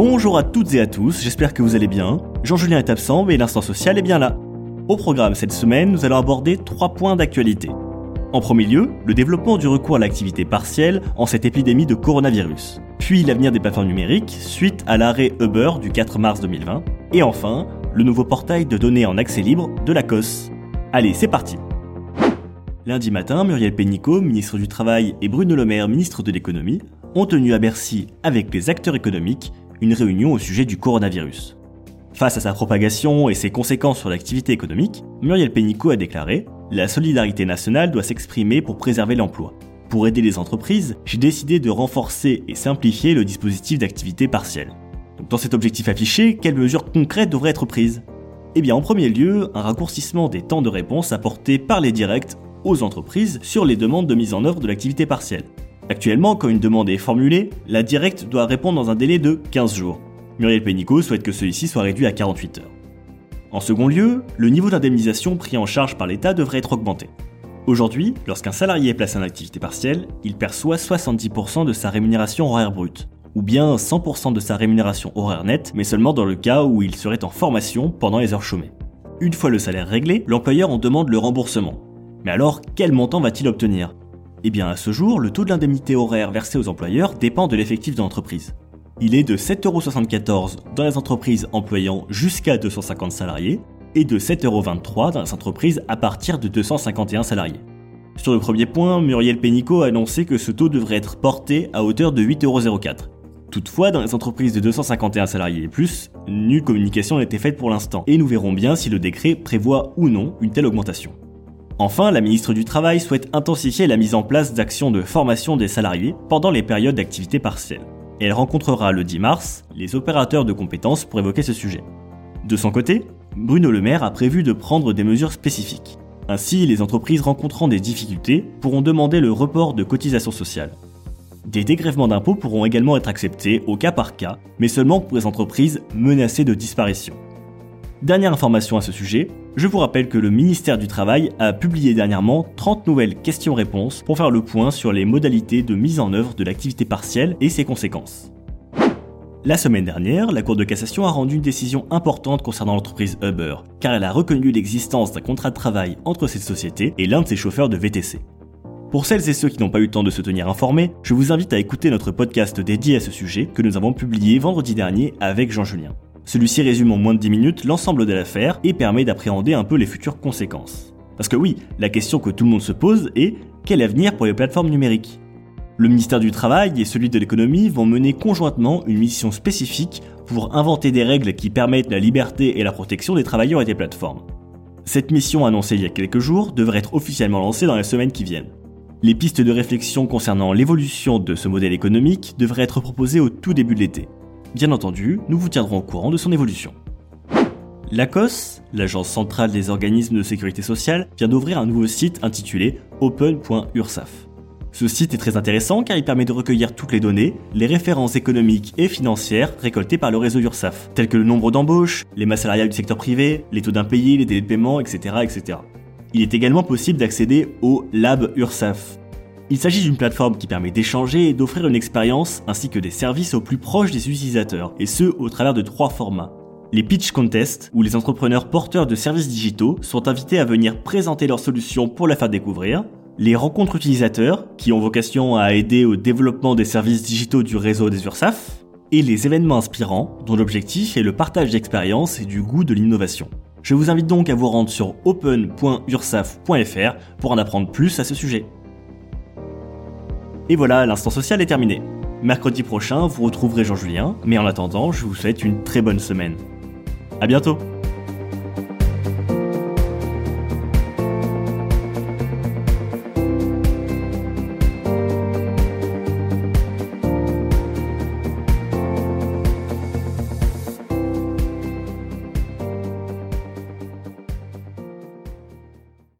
Bonjour à toutes et à tous, j'espère que vous allez bien. Jean-Julien est absent, mais l'instant social est bien là. Au programme cette semaine, nous allons aborder trois points d'actualité. En premier lieu, le développement du recours à l'activité partielle en cette épidémie de coronavirus. Puis l'avenir des plateformes numériques suite à l'arrêt Uber du 4 mars 2020. Et enfin, le nouveau portail de données en accès libre de la COS. Allez, c'est parti Lundi matin, Muriel Pénicaud, ministre du Travail, et Bruno Le Maire, ministre de l'Économie, ont tenu à Bercy, avec les acteurs économiques, une réunion au sujet du coronavirus. Face à sa propagation et ses conséquences sur l'activité économique, Muriel Pénicaud a déclaré La solidarité nationale doit s'exprimer pour préserver l'emploi. Pour aider les entreprises, j'ai décidé de renforcer et simplifier le dispositif d'activité partielle. Dans cet objectif affiché, quelles mesures concrètes devraient être prises? Eh bien en premier lieu, un raccourcissement des temps de réponse apportés par les directs aux entreprises sur les demandes de mise en œuvre de l'activité partielle. Actuellement, quand une demande est formulée, la directe doit répondre dans un délai de 15 jours. Muriel Pénicaud souhaite que celui-ci soit réduit à 48 heures. En second lieu, le niveau d'indemnisation pris en charge par l'État devrait être augmenté. Aujourd'hui, lorsqu'un salarié est placé en activité partielle, il perçoit 70% de sa rémunération horaire brute, ou bien 100% de sa rémunération horaire nette, mais seulement dans le cas où il serait en formation pendant les heures chômées. Une fois le salaire réglé, l'employeur en demande le remboursement. Mais alors, quel montant va-t-il obtenir? Eh bien, à ce jour, le taux de l'indemnité horaire versée aux employeurs dépend de l'effectif de l'entreprise. Il est de 7,74€ dans les entreprises employant jusqu'à 250 salariés et de 7,23€ dans les entreprises à partir de 251 salariés. Sur le premier point, Muriel Pénicaud a annoncé que ce taux devrait être porté à hauteur de 8,04€. Toutefois, dans les entreprises de 251 salariés et plus, nulle communication n'a été faite pour l'instant, et nous verrons bien si le décret prévoit ou non une telle augmentation. Enfin, la ministre du Travail souhaite intensifier la mise en place d'actions de formation des salariés pendant les périodes d'activité partielle. Elle rencontrera le 10 mars les opérateurs de compétences pour évoquer ce sujet. De son côté, Bruno Le Maire a prévu de prendre des mesures spécifiques. Ainsi, les entreprises rencontrant des difficultés pourront demander le report de cotisations sociales. Des dégrèvements d'impôts pourront également être acceptés au cas par cas, mais seulement pour les entreprises menacées de disparition. Dernière information à ce sujet, je vous rappelle que le ministère du Travail a publié dernièrement 30 nouvelles questions-réponses pour faire le point sur les modalités de mise en œuvre de l'activité partielle et ses conséquences. La semaine dernière, la Cour de cassation a rendu une décision importante concernant l'entreprise Uber, car elle a reconnu l'existence d'un contrat de travail entre cette société et l'un de ses chauffeurs de VTC. Pour celles et ceux qui n'ont pas eu le temps de se tenir informés, je vous invite à écouter notre podcast dédié à ce sujet que nous avons publié vendredi dernier avec Jean Julien. Celui-ci résume en moins de 10 minutes l'ensemble de l'affaire et permet d'appréhender un peu les futures conséquences. Parce que oui, la question que tout le monde se pose est quel avenir pour les plateformes numériques? Le ministère du Travail et celui de l'économie vont mener conjointement une mission spécifique pour inventer des règles qui permettent la liberté et la protection des travailleurs et des plateformes. Cette mission annoncée il y a quelques jours devrait être officiellement lancée dans les semaines qui viennent. Les pistes de réflexion concernant l'évolution de ce modèle économique devraient être proposées au tout début de l'été. Bien entendu, nous vous tiendrons au courant de son évolution. L'ACOS, l'Agence centrale des organismes de sécurité sociale, vient d'ouvrir un nouveau site intitulé open.ursaf. Ce site est très intéressant car il permet de recueillir toutes les données, les références économiques et financières récoltées par le réseau URSAF, telles que le nombre d'embauches, les masses salariales du secteur privé, les taux d'impayés, les délais de paiement, etc., etc. Il est également possible d'accéder au Lab URSAF, il s'agit d'une plateforme qui permet d'échanger et d'offrir une expérience ainsi que des services au plus proche des utilisateurs, et ce au travers de trois formats. Les pitch contests, où les entrepreneurs porteurs de services digitaux sont invités à venir présenter leurs solutions pour la faire découvrir. Les rencontres utilisateurs, qui ont vocation à aider au développement des services digitaux du réseau des URSAF. Et les événements inspirants, dont l'objectif est le partage d'expériences et du goût de l'innovation. Je vous invite donc à vous rendre sur open.ursaf.fr pour en apprendre plus à ce sujet. Et voilà, l'instant social est terminé. Mercredi prochain, vous retrouverez Jean-Julien, mais en attendant, je vous souhaite une très bonne semaine. A bientôt